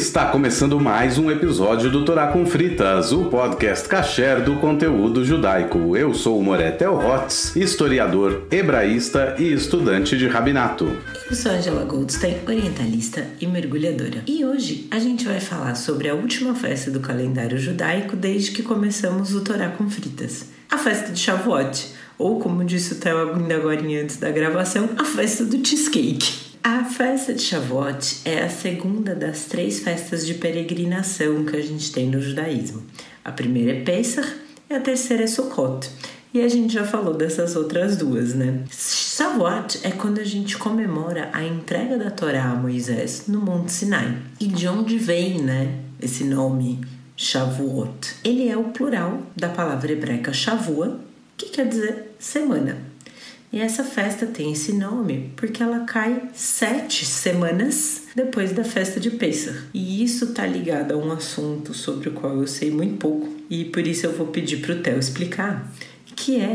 Está começando mais um episódio do Torá com Fritas, o podcast kasher do conteúdo judaico. Eu sou o Moretel Hotz, historiador, hebraísta e estudante de rabinato. Eu sou Angela Goldstein, orientalista e mergulhadora. E hoje a gente vai falar sobre a última festa do calendário judaico desde que começamos o Torá com Fritas, a festa de Shavuot, ou como disse o Theo ainda agora antes da gravação, a festa do cheesecake. A festa de Shavuot é a segunda das três festas de peregrinação que a gente tem no judaísmo. A primeira é Pesach e a terceira é Sukkot. E a gente já falou dessas outras duas, né? Shavuot é quando a gente comemora a entrega da Torá a Moisés no Monte Sinai. E de onde vem, né, esse nome Shavuot? Ele é o plural da palavra hebraica Shavua, que quer dizer semana. E essa festa tem esse nome porque ela cai sete semanas depois da festa de Pesach. E isso está ligado a um assunto sobre o qual eu sei muito pouco e por isso eu vou pedir para o Theo explicar, que é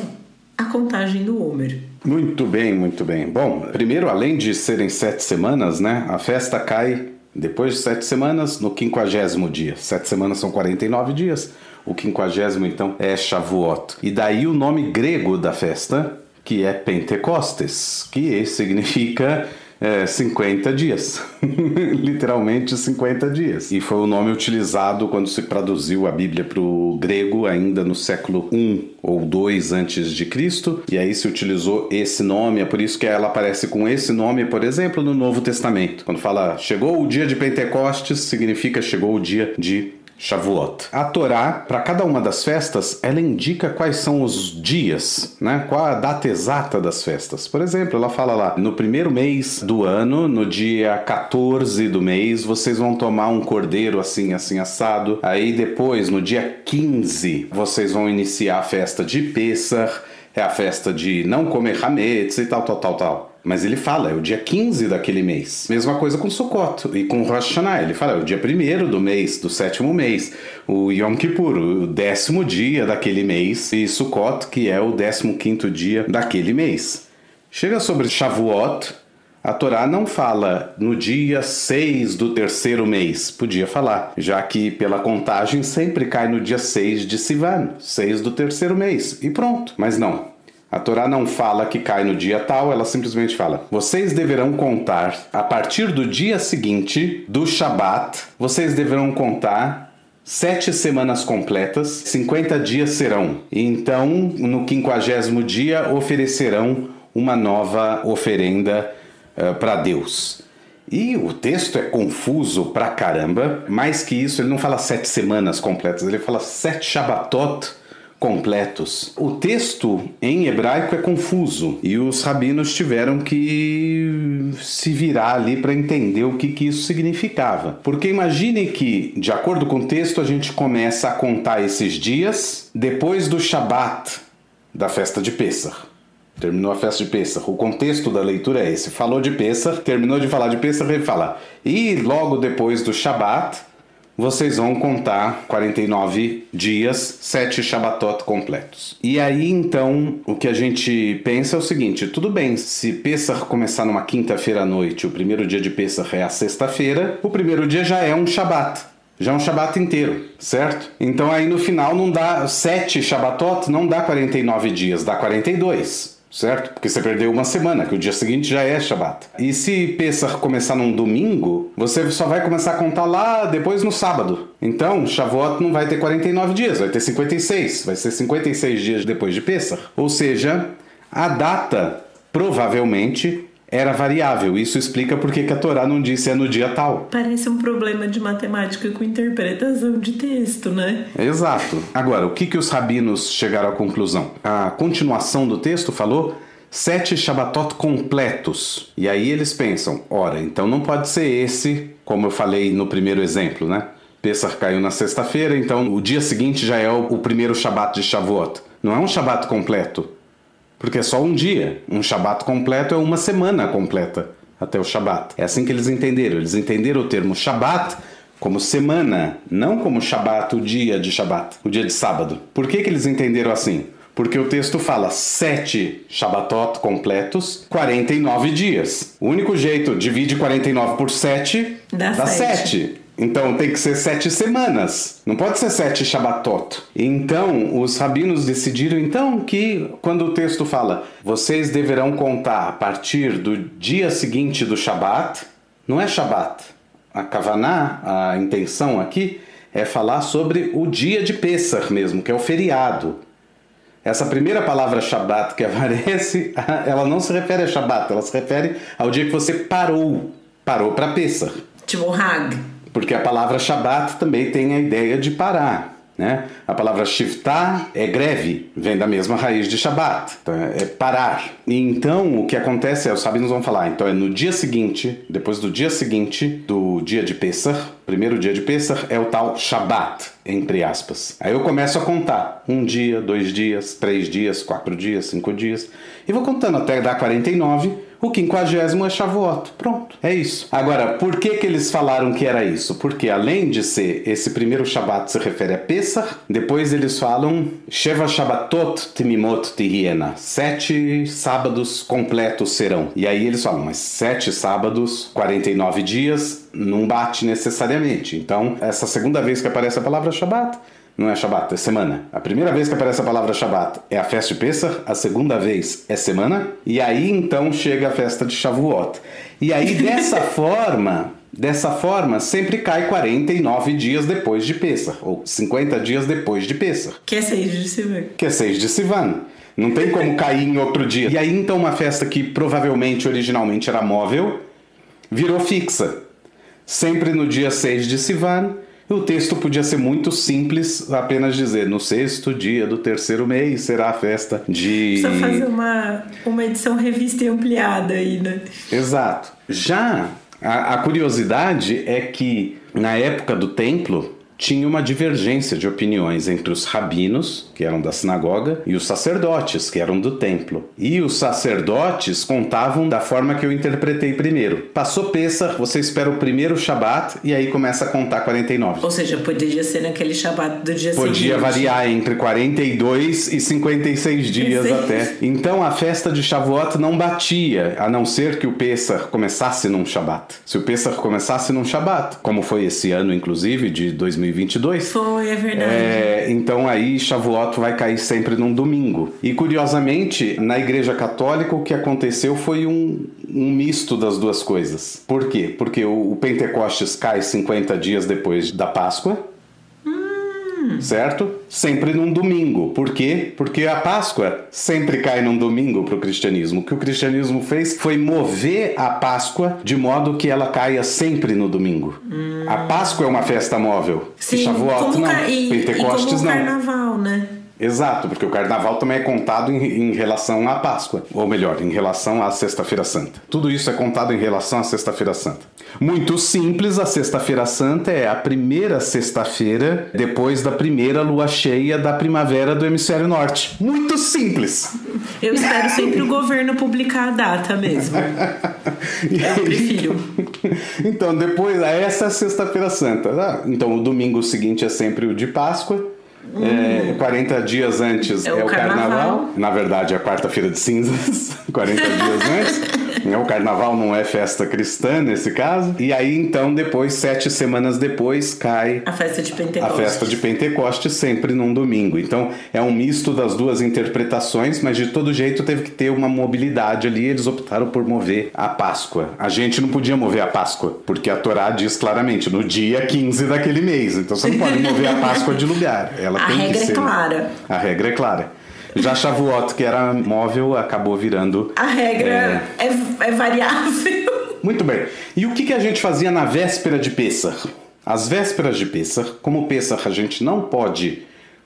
a contagem do Homer. Muito bem, muito bem. Bom, primeiro, além de serem sete semanas, né, a festa cai depois de sete semanas no quinquagésimo dia. Sete semanas são 49 dias. O quinquagésimo, então, é Shavuot. E daí o nome grego da festa, que é Pentecostes, que significa é, 50 dias. Literalmente 50 dias. E foi o nome utilizado quando se traduziu a Bíblia para o grego, ainda no século I ou II antes de Cristo. E aí se utilizou esse nome, é por isso que ela aparece com esse nome, por exemplo, no Novo Testamento. Quando fala chegou o dia de Pentecostes, significa chegou o dia de Shavuot. A Torá, para cada uma das festas, ela indica quais são os dias, né? Qual a data exata das festas. Por exemplo, ela fala lá, no primeiro mês do ano, no dia 14 do mês, vocês vão tomar um cordeiro assim, assim assado. Aí depois, no dia 15, vocês vão iniciar a festa de Pessah, é a festa de não comer hametz e tal, tal, tal, tal. Mas ele fala, é o dia 15 daquele mês. Mesma coisa com Sukkot e com Rosh Hashanah. Ele fala, é o dia 1 do mês, do sétimo mês. O Yom Kippur, o décimo dia daquele mês. E Sukkot, que é o décimo quinto dia daquele mês. Chega sobre Shavuot, a Torá não fala no dia 6 do terceiro mês. Podia falar, já que pela contagem sempre cai no dia 6 de Sivan, 6 do terceiro mês. E pronto. Mas não. A Torá não fala que cai no dia tal, ela simplesmente fala: vocês deverão contar a partir do dia seguinte do Shabat, vocês deverão contar sete semanas completas, 50 dias serão. Então, no quinquagésimo dia, oferecerão uma nova oferenda uh, para Deus. E o texto é confuso pra caramba, mais que isso, ele não fala sete semanas completas, ele fala sete Shabatot completos. O texto em hebraico é confuso e os rabinos tiveram que se virar ali para entender o que, que isso significava. Porque imagine que, de acordo com o texto, a gente começa a contar esses dias depois do Shabat da festa de Pesach. Terminou a festa de Pesach. O contexto da leitura é esse. Falou de Pesach, terminou de falar de Pesach, ele fala: "E logo depois do Shabat, vocês vão contar 49 dias, 7 Shabatot completos. E aí então o que a gente pensa é o seguinte: tudo bem, se Pesach começar numa quinta-feira à noite, o primeiro dia de Pesach é a sexta-feira, o primeiro dia já é um Shabat. Já é um Shabat inteiro, certo? Então aí no final não dá 7 Shabatot, não dá 49 dias, dá 42 certo? Porque você perdeu uma semana, que o dia seguinte já é Shabat. E se Pesach começar num domingo, você só vai começar a contar lá depois no sábado. Então, Shavuot não vai ter 49 dias, vai ter 56. Vai ser 56 dias depois de Pesach. Ou seja, a data provavelmente era variável. Isso explica por que a Torá não disse é no dia tal. Parece um problema de matemática com interpretação de texto, né? Exato. Agora, o que, que os rabinos chegaram à conclusão? A continuação do texto falou sete Shabatot completos. E aí eles pensam, ora, então não pode ser esse, como eu falei no primeiro exemplo, né? Pesach caiu na sexta-feira, então o dia seguinte já é o, o primeiro Shabat de Shavuot. Não é um Shabat completo. Porque é só um dia. Um Shabat completo é uma semana completa até o Shabat. É assim que eles entenderam. Eles entenderam o termo Shabat como semana, não como Shabat, o dia de Shabat, o dia de sábado. Por que, que eles entenderam assim? Porque o texto fala sete Shabatot completos, 49 dias. O único jeito, divide 49 por 7, dá, dá 7. 7. Então tem que ser sete semanas, não pode ser sete Shabbatot. Então os rabinos decidiram então que quando o texto fala vocês deverão contar a partir do dia seguinte do Shabat, não é Shabat. A Kavaná, a intenção aqui é falar sobre o dia de Pesach mesmo, que é o feriado. Essa primeira palavra Shabat que aparece, ela não se refere a Shabat, ela se refere ao dia que você parou, parou para Pesach. Tipo Hag. Porque a palavra Shabat também tem a ideia de parar. Né? A palavra shiftá é greve, vem da mesma raiz de Shabat, então é parar. E então o que acontece é, os sabinos vão falar, então é no dia seguinte, depois do dia seguinte do dia de Pesach, primeiro dia de Pesach é o tal Shabat, entre aspas. Aí eu começo a contar, um dia, dois dias, três dias, quatro dias, cinco dias, e vou contando até dar 49, o quinquagésimo é Shavuot. Pronto, é isso. Agora, por que, que eles falaram que era isso? Porque além de ser esse primeiro Shabat se refere a Pesach, depois eles falam Sheva Shabbatot Timimot Tihiena. Sete sábados completos serão. E aí eles falam, mas sete sábados, 49 dias, não bate necessariamente. Então, essa segunda vez que aparece a palavra Shabat, não é Shabat, é semana. A primeira vez que aparece a palavra Shabat é a festa de Pesach, a segunda vez é semana, e aí então chega a festa de Shavuot. E aí dessa forma, dessa forma, sempre cai 49 dias depois de Pesach, ou 50 dias depois de Pesach. Que é 6 de Sivan. Que é 6 de Sivan. Não tem como cair em outro dia. E aí então uma festa que provavelmente originalmente era móvel, virou fixa. Sempre no dia 6 de Sivan, o texto podia ser muito simples, apenas dizer: no sexto dia do terceiro mês será a festa de. Precisa fazer uma, uma edição revista e ampliada aí, né? Exato. Já a, a curiosidade é que na época do templo tinha uma divergência de opiniões entre os rabinos, que eram da sinagoga, e os sacerdotes, que eram do templo. E os sacerdotes contavam da forma que eu interpretei primeiro. Passou Pesach, você espera o primeiro Shabat e aí começa a contar 49. Ou seja, poderia ser naquele Shabat do dia Podia seguinte. variar entre 42 e 56 dias até. Então a festa de Shavuot não batia, a não ser que o Pesach começasse num Shabat. Se o Pesach começasse num Shabat, como foi esse ano, inclusive, de 2022. Foi, é verdade. É, então aí Shavuot vai cair sempre num domingo. E curiosamente, na Igreja Católica o que aconteceu foi um, um misto das duas coisas. Por quê? Porque o, o Pentecostes cai 50 dias depois da Páscoa. Certo? Sempre num domingo. Por quê? Porque a Páscoa sempre cai num domingo para o cristianismo. O que o cristianismo fez foi mover a Páscoa de modo que ela caia sempre no domingo. A Páscoa é uma festa móvel. Sim, e Shavuot não. e, Pentecostes e como o não. carnaval, né? Exato, porque o carnaval também é contado em, em relação à Páscoa, ou melhor, em relação à Sexta-feira Santa. Tudo isso é contado em relação à Sexta-feira Santa. Muito simples, a Sexta-feira Santa é a primeira sexta-feira depois da primeira lua cheia da primavera do hemisfério norte. Muito simples. Eu espero sempre o governo publicar a data mesmo. Eu prefiro. então, depois, essa é a Sexta-feira Santa. Ah, Então, o domingo seguinte é sempre o de Páscoa. É, 40 dias antes É é, o o carnaval. carnaval. Na verdade, é a quarta-feira de cinzas. 40 dias antes. É, O carnaval não é festa cristã nesse caso. E aí, então, depois, sete semanas depois, cai A festa de a Pentecostes. festa de Pentecoste sempre num domingo. Então é um misto das duas interpretações, mas de todo jeito teve que ter uma mobilidade ali. Eles optaram por mover a Páscoa. A gente não podia mover a Páscoa, porque a Torá diz claramente no dia 15 daquele mês. Então você não pode mover a Páscoa de lugar. Ela A tem regra que é ser. clara. A regra é clara. Já Shavuot, que era móvel, acabou virando A regra é, é variável. muito bem. E o que, que a gente fazia na véspera de Pessah? As vésperas de Pessah, como Pessah a gente não pode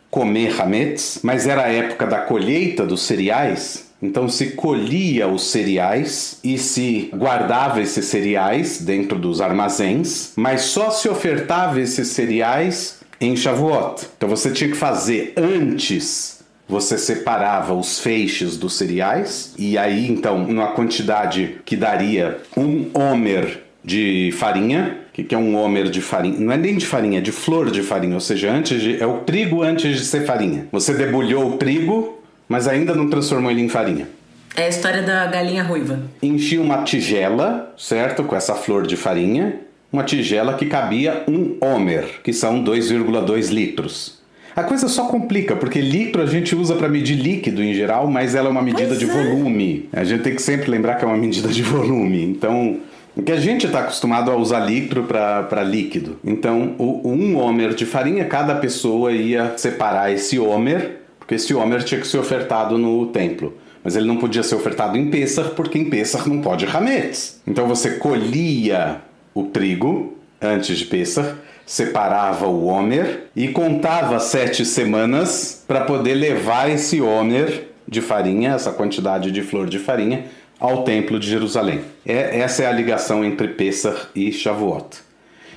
comer hametz, mas era a época da colheita dos cereais, então se colhia os cereais e se guardava esses cereais dentro dos armazéns, mas só se ofertava esses cereais em Shavuot. Então você tinha que fazer antes você separava os feixes dos cereais e aí então numa quantidade que daria um homer de farinha. O que, que é um homer de farinha? Não é nem de farinha, é de flor de farinha, ou seja, antes de, é o trigo antes de ser farinha. Você debulhou o trigo, mas ainda não transformou ele em farinha. É a história da galinha ruiva. Enchia uma tigela, certo? Com essa flor de farinha. uma tigela que cabia um homer, que são 2,2 litros. A coisa só complica, porque litro a gente usa para medir líquido em geral, mas ela é uma medida pois de é. volume. A gente tem que sempre lembrar que é uma medida de volume. Então, que a gente está acostumado a usar litro para líquido. Então, o, um homer de farinha, cada pessoa ia separar esse homer, porque esse homer tinha que ser ofertado no templo. Mas ele não podia ser ofertado em Pessah, porque em Pessah não pode Hametz. Então você colhia o trigo antes de Pessah, separava o homer e contava sete semanas para poder levar esse homer de farinha, essa quantidade de flor de farinha, ao Templo de Jerusalém. É, essa é a ligação entre Pessah e Shavuot.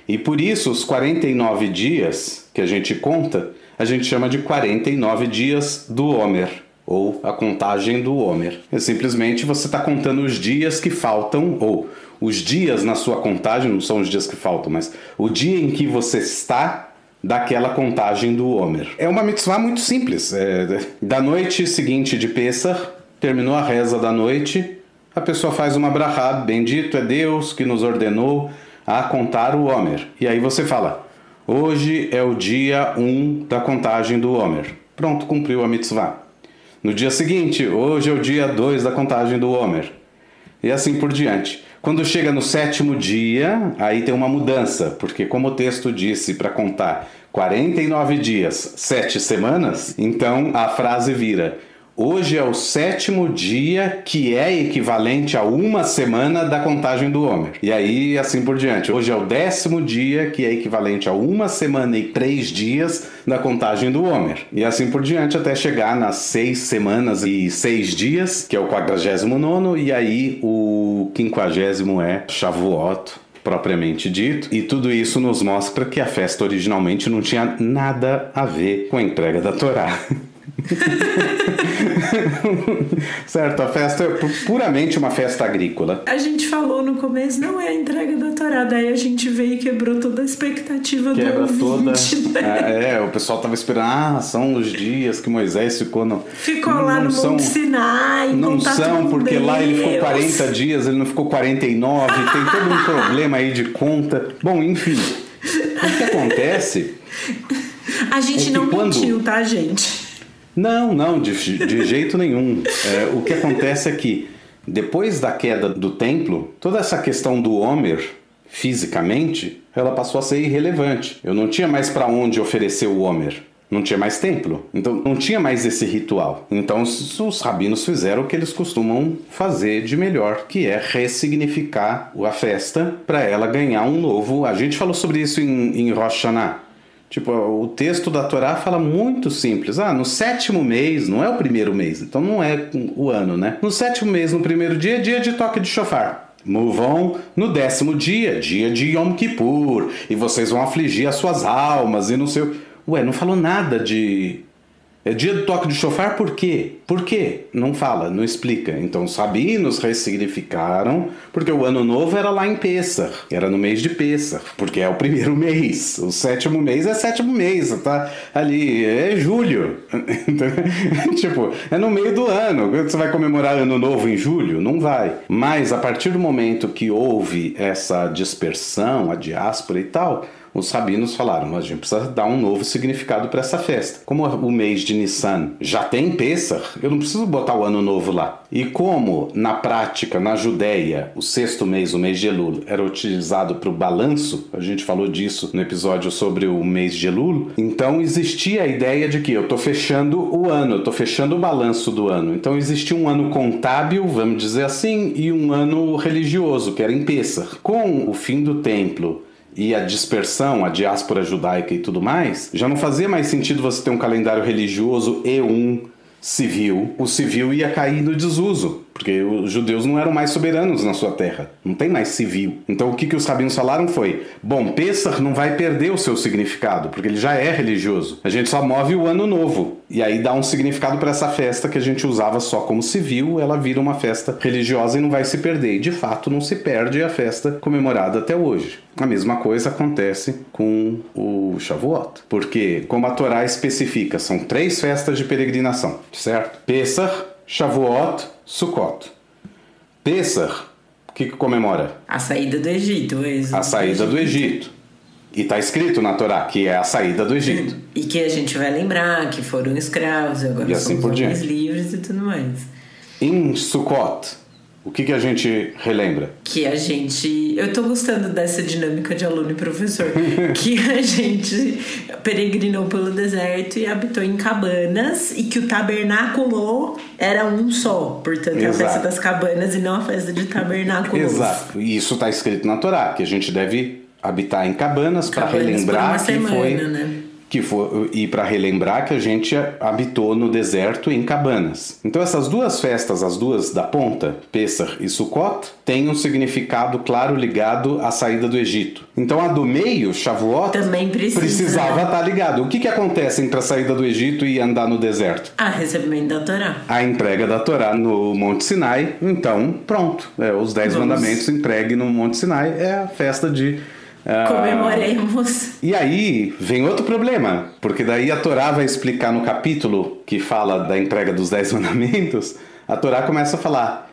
E por isso, os 49 dias que a gente conta, a gente chama de 49 dias do Homer, ou a contagem do Homer. É simplesmente você está contando os dias que faltam, ou os dias na sua contagem, não são os dias que faltam, mas o dia em que você está daquela contagem do Homer. É uma mitzvah muito simples. É, da noite seguinte de Pessah, terminou a reza da noite, a pessoa faz uma brahá, bendito é Deus que nos ordenou a contar o Homer. E aí você fala, hoje é o dia 1 um da contagem do Homer. Pronto, cumpriu a mitzvah. No dia seguinte, hoje é o dia 2 da contagem do Homer. E assim por diante. Quando chega no sétimo dia, aí tem uma mudança, porque como o texto disse para contar 49 dias, 7 semanas, então a frase vira Hoje é o sétimo dia que é equivalente a uma semana da contagem do Homer. E aí assim por diante. Hoje é o décimo dia que é equivalente a uma semana e três dias da contagem do Homer. E assim por diante até chegar nas seis semanas e seis dias, que é o quadragésimo nono, e aí o quinquagésimo é Shavuot, propriamente dito, e tudo isso nos mostra que a festa originalmente não tinha nada a ver com a entrega da Torá. certo, a festa é puramente uma festa agrícola. A gente falou no começo, não é a entrega da Torá, daí a gente veio e quebrou toda a expectativa Quebra do ouvinte, toda. Né? É, é, o pessoal tava esperando, ah, são os dias que Moisés ficou no. Ficou lá no são, Monte Sinai, Não são, porque Deus. lá ele ficou 40 dias, ele não ficou 49, tem todo um problema aí de conta. Bom, enfim. O que acontece. A gente é não quando... mentiu, tá, gente? Não, não, de, de jeito nenhum. É, o que acontece é que, depois da queda do templo, toda essa questão do Homer, fisicamente, ela passou a ser irrelevante. Eu não tinha mais para onde oferecer o Homer. Não tinha mais templo. Então não tinha mais esse ritual. Então os, os rabinos fizeram o que eles costumam fazer de melhor, que é ressignificar a festa para ela ganhar um novo. A gente falou sobre isso em, em Rosh Hashanah Tipo, o texto da Torá fala muito simples. Ah, no sétimo mês, não é o primeiro mês, então não é o ano, né? No sétimo mês, no primeiro dia, dia de toque de chofar. Move no décimo dia, dia de Yom Kippur, e vocês vão afligir as suas almas e não sei. Ué, não falou nada de é dia do toque de chofar por quê? Por quê? Não fala, não explica. Então os rabinos ressignificaram, porque o ano novo era lá em Pessah, era no mês de Pessah, porque é o primeiro mês. O sétimo mês é sétimo mês, tá ali, é julho. tipo, é no meio do ano. Você vai comemorar ano novo em julho? Não vai. Mas a partir do momento que houve essa dispersão, a diáspora e tal, os rabinos falaram: a gente precisa dar um novo significado para essa festa. Como o mês de Nissan já tem Pesach, eu não preciso botar o ano novo lá. E como na prática, na Judéia, o sexto mês, o mês de Elul, era utilizado para o balanço, a gente falou disso no episódio sobre o mês de Elul, então existia a ideia de que eu estou fechando o ano, eu estou fechando o balanço do ano. Então existia um ano contábil, vamos dizer assim, e um ano religioso, que era em Pesach. Com o fim do templo e a dispersão, a diáspora judaica e tudo mais, já não fazia mais sentido você ter um calendário religioso e um civil. O civil ia cair no desuso porque os judeus não eram mais soberanos na sua terra, não tem mais civil. Então o que, que os rabinos falaram foi: bom, Pessah não vai perder o seu significado, porque ele já é religioso. A gente só move o ano novo. E aí dá um significado para essa festa que a gente usava só como civil, ela vira uma festa religiosa e não vai se perder. E de fato não se perde a festa comemorada até hoje. A mesma coisa acontece com o Shavuot, porque como a Torá especifica, são três festas de peregrinação, certo? Pesach, Shavuot, Sukkot. Pesach O que, que comemora? A saída do Egito, o êxodo A saída do Egito. E está escrito na Torá que é a saída do Egito. E que a gente vai lembrar que foram escravos e agora E assim por diante. livres e tudo mais. Em Sukkot, o que, que a gente relembra? Que a gente. Eu tô gostando dessa dinâmica de aluno e professor. que a gente peregrinou pelo deserto e habitou em cabanas e que o tabernáculo era um só. Portanto, é a Exato. festa das cabanas e não a festa de tabernáculos. Exato. E isso está escrito na Torá, que a gente deve habitar em cabanas para relembrar que semana, foi né? que foi e para relembrar que a gente habitou no deserto em cabanas. Então essas duas festas, as duas da ponta, Pessah e Sukkot, têm um significado claro ligado à saída do Egito. Então a do meio, Shavuot, Também precisa, precisava estar ligado. O que que acontece entre a saída do Egito e andar no deserto? Ah, recebimento da Torá. a entrega da Torá no Monte Sinai, então pronto. É, os Dez Vamos. Mandamentos entregue no Monte Sinai é a festa de. Ah, Comemoremos. E aí vem outro problema, porque daí a Torá vai explicar no capítulo que fala da entrega dos Dez Mandamentos, a Torá começa a falar.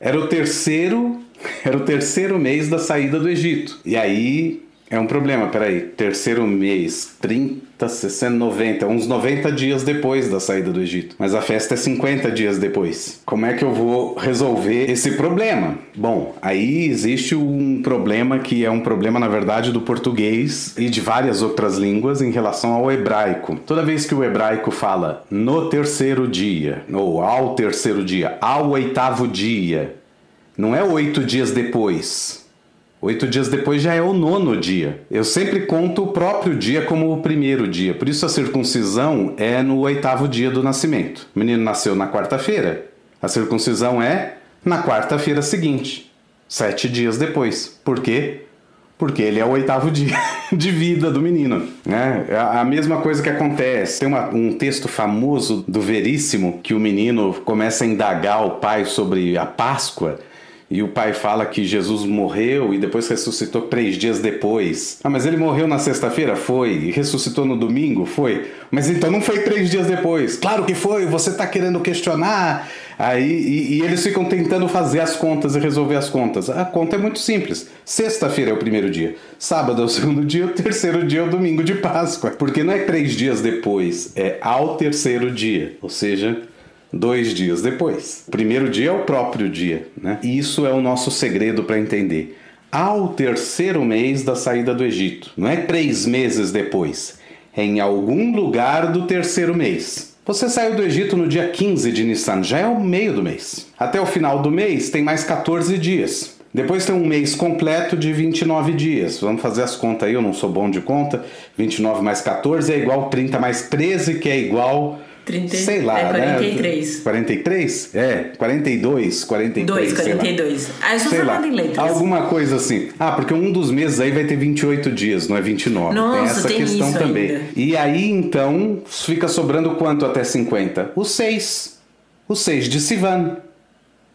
Era o terceiro, era o terceiro mês da saída do Egito. E aí é um problema, peraí. Terceiro mês, 30, 60, 90, uns 90 dias depois da saída do Egito. Mas a festa é 50 dias depois. Como é que eu vou resolver esse problema? Bom, aí existe um problema que é um problema, na verdade, do português e de várias outras línguas em relação ao hebraico. Toda vez que o hebraico fala no terceiro dia, ou ao terceiro dia, ao oitavo dia, não é oito dias depois. Oito dias depois já é o nono dia. Eu sempre conto o próprio dia como o primeiro dia. Por isso a circuncisão é no oitavo dia do nascimento. O menino nasceu na quarta-feira. A circuncisão é na quarta-feira seguinte, sete dias depois. Por quê? Porque ele é o oitavo dia de vida do menino. Né? É a mesma coisa que acontece. Tem uma- um texto famoso do Veríssimo que o menino começa a indagar o pai sobre a Páscoa. E o pai fala que Jesus morreu e depois ressuscitou três dias depois. Ah, mas ele morreu na sexta-feira? Foi. E ressuscitou no domingo? Foi. Mas então não foi três dias depois. Claro que foi, você está querendo questionar. Aí, e, e eles ficam tentando fazer as contas e resolver as contas. A conta é muito simples. Sexta-feira é o primeiro dia, sábado é o segundo dia, o terceiro dia é o domingo de Páscoa. Porque não é três dias depois, é ao terceiro dia. Ou seja, dois dias depois. O primeiro dia é o próprio dia, né? E isso é o nosso segredo para entender. Ao terceiro mês da saída do Egito, não é três meses depois, é em algum lugar do terceiro mês. Você saiu do Egito no dia 15 de Nissan, já é o meio do mês. Até o final do mês tem mais 14 dias. Depois tem um mês completo de 29 dias. Vamos fazer as contas aí, eu não sou bom de conta. 29 mais 14 é igual 30 mais 13, que é igual 30, sei lá, é 43. né? 43? É, 42, 43, 2, sei lá. 42. Ah, eu sou Sei lá, em letras. alguma coisa assim. Ah, porque um dos meses aí vai ter 28 dias, não é 29. tem Nossa, essa tem questão também. ainda. E aí, então, fica sobrando quanto até 50? O 6. O 6 de Sivan.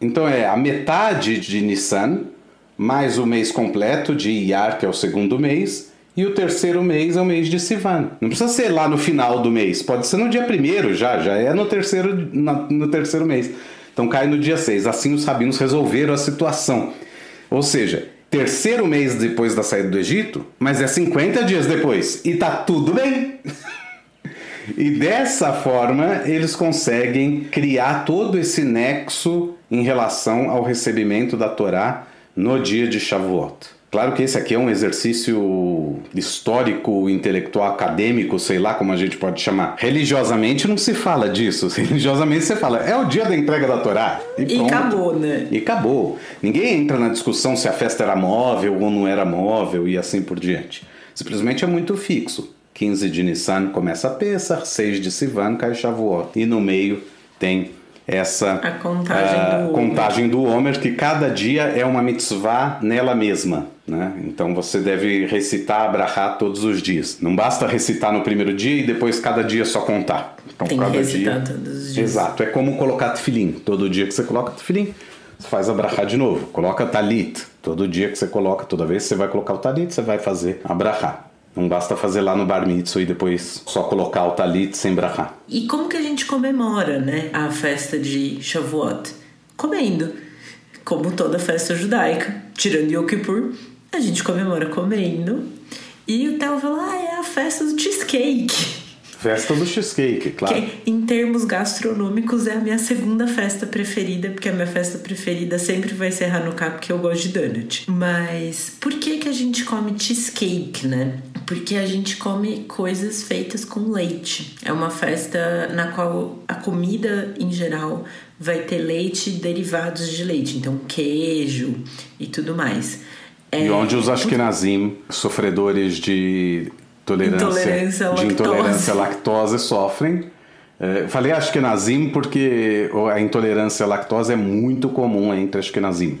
Então é a metade de Nissan, mais o mês completo de Iyar, que é o segundo mês, e o terceiro mês é o mês de Sivan. Não precisa ser lá no final do mês, pode ser no dia primeiro já, já é no terceiro, na- no terceiro mês. Então cai no dia 6. Assim os rabinos resolveram a situação. Ou seja, terceiro mês depois da saída do Egito, mas é 50 dias depois. E tá tudo bem. E dessa forma eles conseguem criar todo esse nexo em relação ao recebimento da Torá no dia de Shavuot. Claro que esse aqui é um exercício histórico, intelectual, acadêmico, sei lá como a gente pode chamar. Religiosamente não se fala disso. Religiosamente você fala, é o dia da entrega da Torá. E pronto. acabou, né? E acabou. Ninguém entra na discussão se a festa era móvel ou não era móvel e assim por diante. Simplesmente é muito fixo. 15 de Nissan começa a Pesach, 6 de Sivan cai Shavuot. E no meio tem essa A contagem ah, do Homer. contagem do Homer, que cada dia é uma mitzvah nela mesma. Né? Então você deve recitar a Brahá todos os dias. Não basta recitar no primeiro dia e depois cada dia só contar. Então, Tem que cada recitar dia... todos os dias. Exato, é como colocar tefilim. Todo dia que você coloca tefilim, você faz a brachá de novo. Coloca talit. Todo dia que você coloca, toda vez que você vai colocar o talit, você vai fazer a brachá. Não basta fazer lá no bar mitzvah e depois só colocar o talit sem brachá. E como que a gente comemora, né, a festa de Shavuot? Comendo. como toda festa judaica, tirando Yom Kippur, a gente comemora comendo. E o Theo falou: ah, é a festa do cheesecake. Festa do cheesecake, claro. Que, em termos gastronômicos, é a minha segunda festa preferida, porque a minha festa preferida sempre vai ser Hanukkah, porque eu gosto de donut. Mas por que, que a gente come cheesecake, né? Porque a gente come coisas feitas com leite. É uma festa na qual a comida, em geral, vai ter leite e derivados de leite, então queijo e tudo mais. É, e onde os Ashkenazim, sofredores de tolerância, intolerância de intolerância à lactose sofrem. É, falei Ashkenazim porque a intolerância à lactose é muito comum entre Ashkenazim.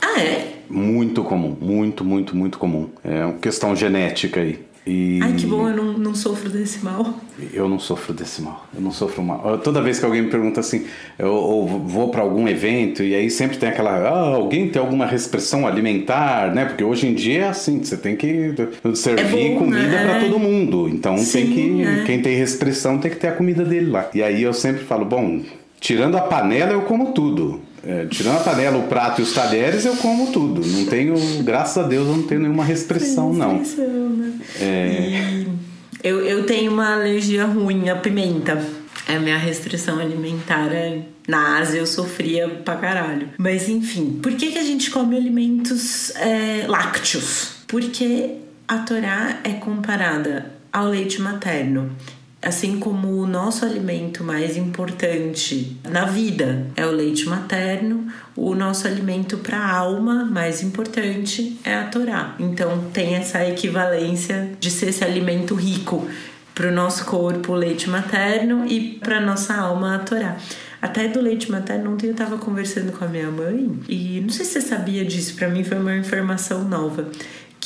Ah, é? Muito comum, muito, muito, muito comum. É uma questão genética aí. E... Ai, que bom, eu não, não sofro desse mal. Eu não sofro desse mal. Eu não sofro mal. Toda vez que alguém me pergunta assim, eu, eu vou para algum evento e aí sempre tem aquela, ah, alguém tem alguma restrição alimentar, né? Porque hoje em dia é assim, você tem que servir é bom, comida né? para todo mundo. Então Sim, tem que é. quem tem restrição tem que ter a comida dele lá. E aí eu sempre falo, bom, tirando a panela eu como tudo. É, tirando a panela, o prato e os talheres, eu como tudo. Não tenho, graças a Deus, eu não tenho nenhuma restrição, não. Né? É... Eu, eu tenho uma alergia ruim à pimenta. É a minha restrição alimentar é... Na Ásia eu sofria pra caralho. Mas enfim, por que, que a gente come alimentos é, lácteos? Porque a Torá é comparada ao leite materno. Assim como o nosso alimento mais importante na vida é o leite materno, o nosso alimento para a alma mais importante é a Torá. Então tem essa equivalência de ser esse alimento rico para o nosso corpo, o leite materno, e para nossa alma, a Torá. Até do leite materno, ontem eu estava conversando com a minha mãe e não sei se você sabia disso, para mim foi uma informação nova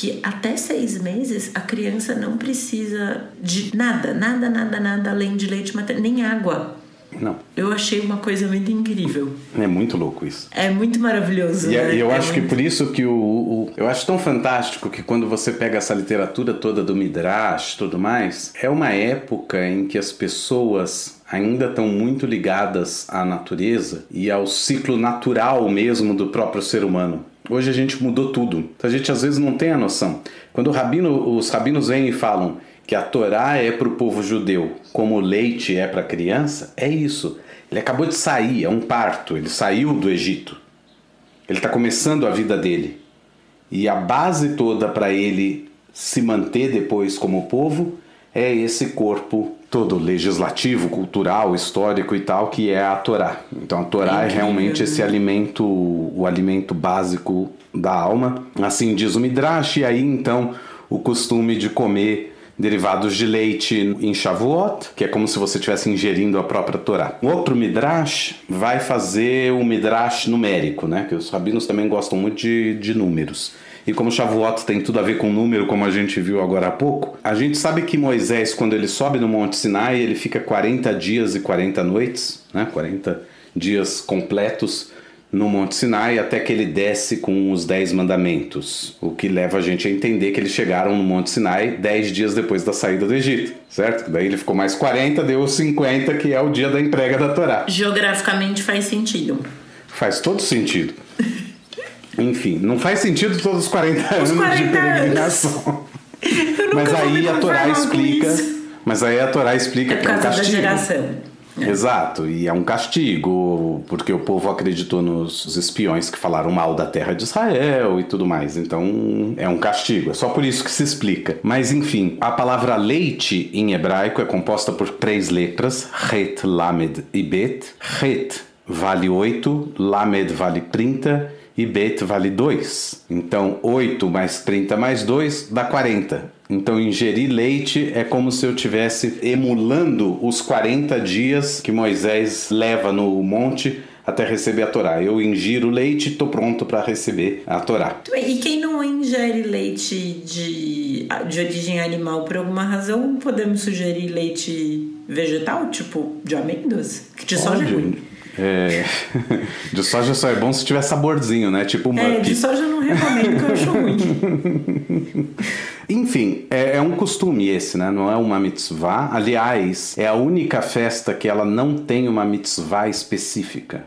que até seis meses a criança não precisa de nada, nada, nada, nada além de leite materno, nem água. Não. Eu achei uma coisa muito incrível. É muito louco isso. É muito maravilhoso. E é, né? eu é acho muito... que por isso que o, o, Eu acho tão fantástico que quando você pega essa literatura toda do Midrash tudo mais, é uma época em que as pessoas ainda estão muito ligadas à natureza e ao ciclo natural mesmo do próprio ser humano. Hoje a gente mudou tudo. Então a gente às vezes não tem a noção. Quando rabino, os rabinos vêm e falam que a Torá é para o povo judeu como o leite é para a criança, é isso. Ele acabou de sair, é um parto, ele saiu do Egito. Ele está começando a vida dele. E a base toda para ele se manter depois como povo é esse corpo todo legislativo, cultural, histórico e tal, que é a Torá. Então a Torá é, é realmente esse alimento, o alimento básico da alma. Assim diz o Midrash, e aí então o costume de comer derivados de leite em Shavuot, que é como se você estivesse ingerindo a própria Torá. Outro Midrash vai fazer o Midrash numérico, né? Que os rabinos também gostam muito de, de números. E como Shavuot tem tudo a ver com número, como a gente viu agora há pouco, a gente sabe que Moisés, quando ele sobe no Monte Sinai, ele fica 40 dias e 40 noites, né? 40 dias completos no Monte Sinai até que ele desce com os Dez Mandamentos, o que leva a gente a entender que eles chegaram no Monte Sinai dez dias depois da saída do Egito, certo? Daí ele ficou mais 40, deu 50, que é o dia da entrega da Torá. Geograficamente faz sentido. Faz todo sentido. Enfim, não faz sentido todos os 40 os anos 40 de peregrinação. Mas aí a Torá explica. Mas aí a Torá explica é que é um castigo. Da geração. É. Exato, e é um castigo, porque o povo acreditou nos espiões que falaram mal da terra de Israel e tudo mais. Então é um castigo, é só por isso que se explica. Mas enfim, a palavra leite em hebraico é composta por três letras: Het, Lamed e Bet. Het vale 8, Lamed vale 30 e bet vale 2. Então 8 mais 30 mais 2 dá 40. Então ingerir leite é como se eu tivesse emulando os 40 dias que Moisés leva no monte até receber a Torá. Eu ingiro leite e estou pronto para receber a Torá. E quem não ingere leite de, de origem animal por alguma razão, podemos sugerir leite vegetal, tipo de amêndoas? Que de soja ruim. É... De soja só é bom se tiver saborzinho, né? Tipo uma. É, de soja eu não recomendo, que eu acho ruim. Enfim, é, é, um costume esse, né? Não é uma mitzvah. Aliás, é a única festa que ela não tem uma mitzvah específica.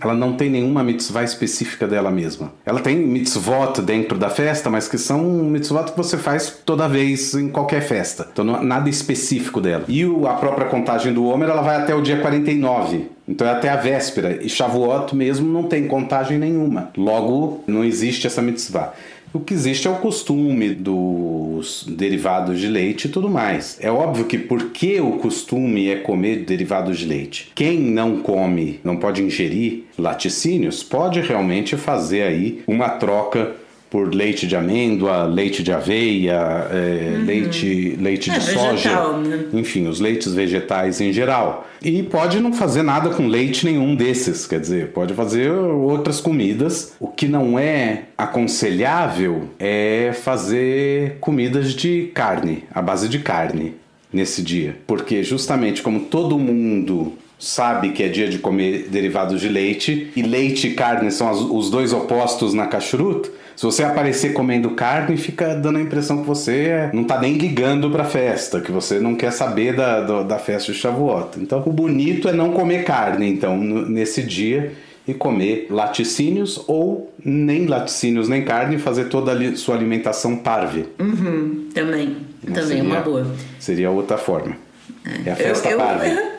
Ela não tem nenhuma mitzvah específica dela mesma. Ela tem mitzvot dentro da festa, mas que são mitzvot que você faz toda vez em qualquer festa. Então não, nada específico dela. E o, a própria contagem do Homer, ela vai até o dia 49. Então é até a véspera. E Shavuot mesmo não tem contagem nenhuma. Logo, não existe essa mitzvah. O que existe é o costume dos derivados de leite e tudo mais. É óbvio que porque o costume é comer derivados de leite, quem não come, não pode ingerir laticínios, pode realmente fazer aí uma troca por leite de amêndoa, leite de aveia, é, uhum. leite, leite é, de vegetal, soja, né? enfim, os leites vegetais em geral. E pode não fazer nada com leite nenhum desses, quer dizer, pode fazer outras comidas. O que não é aconselhável é fazer comidas de carne, à base de carne nesse dia, porque justamente como todo mundo sabe que é dia de comer derivados de leite e leite e carne são os dois opostos na kashrut, se você aparecer comendo carne, fica dando a impressão que você não tá nem ligando pra festa, que você não quer saber da, da, da festa de Shavuot. Então, o bonito é não comer carne, então, nesse dia e comer laticínios ou nem laticínios nem carne, fazer toda a sua alimentação parve. Uhum, também. Não também é seria, uma boa. Seria outra forma. É, é a festa eu, parve. Eu, eu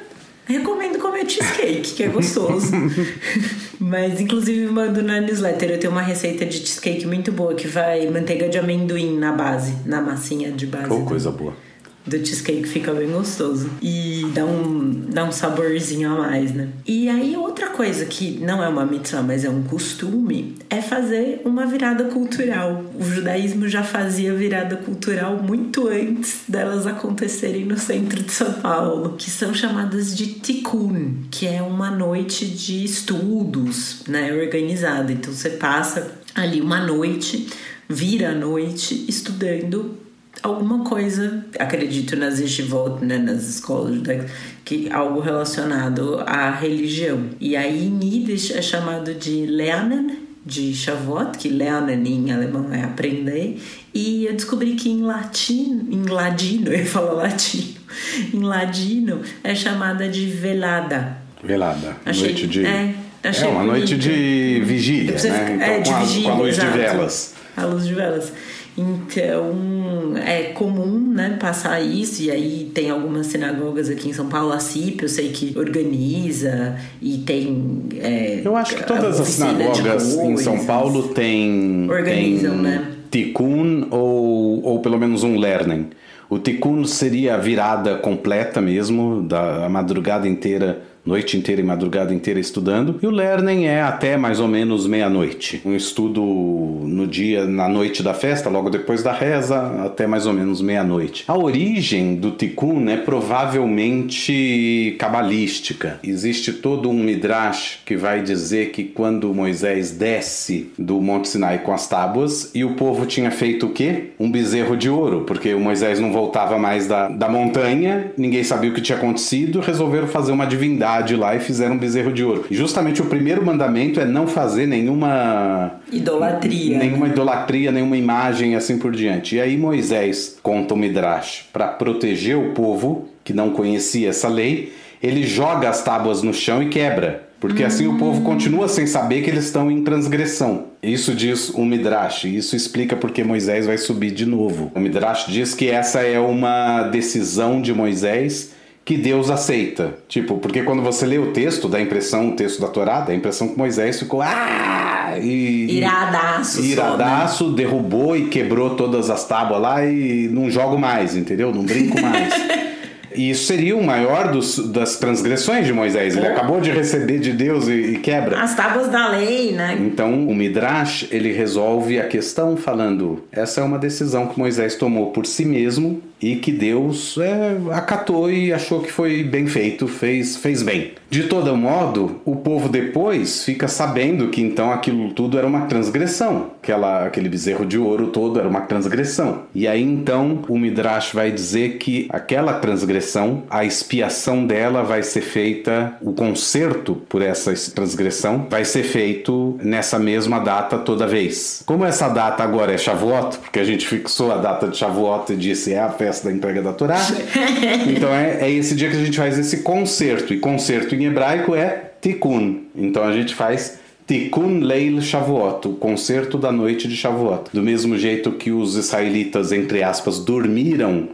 Recomendo comer cheesecake, que é gostoso. Mas, inclusive, mando na newsletter. Eu tenho uma receita de cheesecake muito boa que vai manteiga de amendoim na base, na massinha de base. Oh, coisa boa do cheesecake fica bem gostoso e dá um, dá um saborzinho a mais, né? E aí outra coisa que não é uma mitzvah, mas é um costume, é fazer uma virada cultural. O judaísmo já fazia virada cultural muito antes delas acontecerem no centro de São Paulo, que são chamadas de tikkun, que é uma noite de estudos, né, organizada. Então você passa ali uma noite, vira a noite estudando alguma coisa, acredito nas yeshivot, né, nas escolas judaicas, que algo relacionado à religião. E aí em Yiddish é chamado de Lernen, de Shavuot, que Lernen em alemão é aprender, e eu descobri que em latim, em ladino, eu falar latino, em ladino é chamada de velada. Velada, Achei, noite de... É, é uma bonito. noite de vigília, né? Então, é, de com, a, vigília, com a luz exato. de velas. A luz de velas. Então é comum né, passar isso, e aí tem algumas sinagogas aqui em São Paulo, a CIP, eu sei que organiza e tem. É, eu acho que todas as sinagogas em São Paulo têm. Organizam, tem né? Tikkun ou, ou pelo menos um Lernen. O Tikkun seria a virada completa mesmo, da madrugada inteira noite inteira e madrugada inteira estudando. E o Lernen é até mais ou menos meia-noite. Um estudo no dia, na noite da festa, logo depois da reza, até mais ou menos meia-noite. A origem do Tikkun é provavelmente cabalística. Existe todo um midrash que vai dizer que quando Moisés desce do Monte Sinai com as tábuas e o povo tinha feito o quê? Um bezerro de ouro, porque o Moisés não voltava mais da, da montanha, ninguém sabia o que tinha acontecido, resolveram fazer uma divindade cidade lá e fizeram um bezerro de ouro. E justamente o primeiro mandamento é não fazer nenhuma idolatria. Nenhuma idolatria, nenhuma imagem assim por diante. E aí Moisés conta o Midrash para proteger o povo que não conhecia essa lei, ele joga as tábuas no chão e quebra. Porque assim o povo continua sem saber que eles estão em transgressão. Isso diz o Midrash, isso explica porque Moisés vai subir de novo. O Midrash diz que essa é uma decisão de Moisés que Deus aceita. Tipo, porque quando você lê o texto, dá a impressão, o texto da Torá, dá a impressão que Moisés ficou ah, e, iradaço, iradaço, só, né? derrubou e quebrou todas as tábuas lá e não jogo mais, entendeu? Não brinco mais. E isso seria o maior dos, das transgressões de Moisés. Ele acabou de receber de Deus e, e, quebra. As tábuas da lei, né? Então o Midrash ele resolve a questão falando: essa é uma decisão que Moisés tomou por si mesmo e que Deus é, acatou e achou que foi bem feito, fez, fez bem. De todo modo, o povo depois fica sabendo que então aquilo tudo era uma transgressão, aquela, aquele bezerro de ouro todo era uma transgressão. E aí então o Midrash vai dizer que aquela transgressão, a expiação dela vai ser feita, o conserto por essa transgressão vai ser feito nessa mesma data toda vez. Como essa data agora é Shavuot, porque a gente fixou a data de Shavuot e disse é a festa da entrega da Torá, então é, é esse dia que a gente faz esse concerto, e concerto em hebraico é Tikkun. Então a gente faz Tikkun Leil Shavuot, o concerto da noite de Shavuot. Do mesmo jeito que os israelitas, entre aspas, dormiram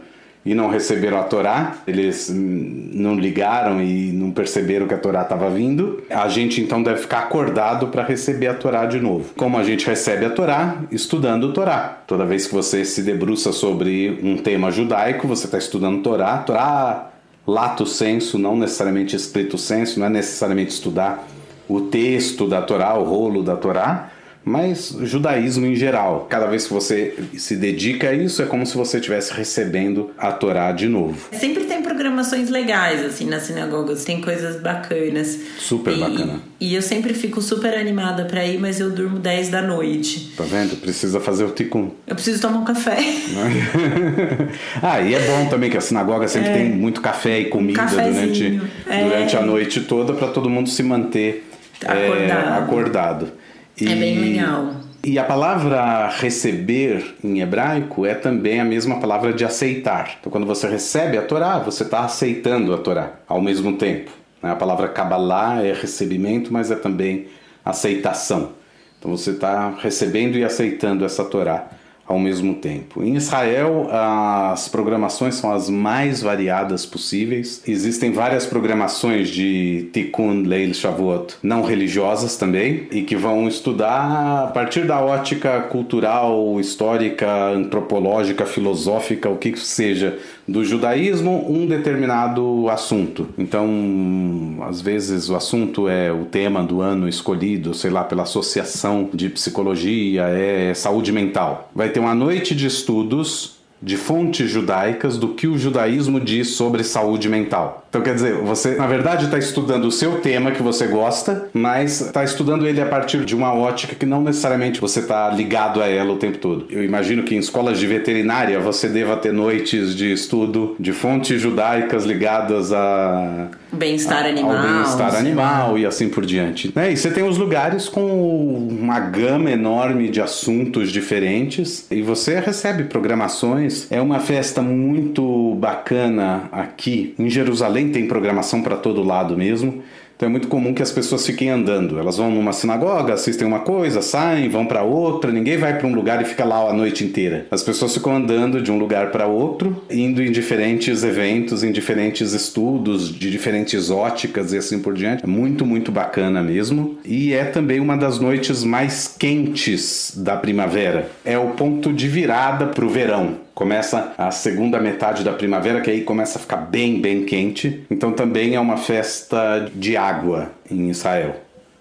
e não receberam a Torá, eles não ligaram e não perceberam que a Torá estava vindo, a gente então deve ficar acordado para receber a Torá de novo. Como a gente recebe a Torá? Estudando a Torá. Toda vez que você se debruça sobre um tema judaico, você está estudando Torá. Torá, lato senso, não necessariamente escrito senso, não é necessariamente estudar o texto da Torá, o rolo da Torá, mas judaísmo em geral. Cada vez que você se dedica a isso, é como se você estivesse recebendo a Torá de novo. Sempre tem programações legais, assim, nas sinagogas, tem coisas bacanas. Super e, bacana. E eu sempre fico super animada para ir, mas eu durmo 10 da noite. Tá vendo? Precisa fazer o tikkun. Eu preciso tomar um café. ah, e é bom também que a sinagoga sempre é. tem muito café e comida um durante, é. durante a noite toda para todo mundo se manter acordado. É, acordado. E, é bem legal. E a palavra receber em hebraico é também a mesma palavra de aceitar. Então, quando você recebe a Torá, você está aceitando a Torá ao mesmo tempo. Né? A palavra Kabbalah é recebimento, mas é também aceitação. Então, você está recebendo e aceitando essa Torá ao mesmo tempo. Em Israel, as programações são as mais variadas possíveis. Existem várias programações de Tikkun Leil Shavuot não religiosas também e que vão estudar a partir da ótica cultural, histórica, antropológica, filosófica, o que seja do judaísmo um determinado assunto. Então, às vezes o assunto é o tema do ano escolhido, sei lá, pela associação de psicologia, é saúde mental. Vai ter uma noite de estudos de fontes judaicas do que o judaísmo diz sobre saúde mental. Então, quer dizer, você na verdade está estudando o seu tema que você gosta, mas está estudando ele a partir de uma ótica que não necessariamente você está ligado a ela o tempo todo. Eu imagino que em escolas de veterinária você deva ter noites de estudo de fontes judaicas ligadas a bem-estar animal, ao bem-estar animal e assim por diante. Né? E você tem os lugares com uma gama enorme de assuntos diferentes e você recebe programações. É uma festa muito bacana aqui em Jerusalém tem programação para todo lado mesmo. Então é muito comum que as pessoas fiquem andando. Elas vão numa sinagoga, assistem uma coisa, saem, vão para outra. Ninguém vai para um lugar e fica lá a noite inteira. As pessoas ficam andando de um lugar para outro, indo em diferentes eventos, em diferentes estudos, de diferentes óticas e assim por diante. É muito, muito bacana mesmo. E é também uma das noites mais quentes da primavera. É o ponto de virada para o verão começa a segunda metade da primavera, que aí começa a ficar bem, bem quente. Então também é uma festa de água em Israel.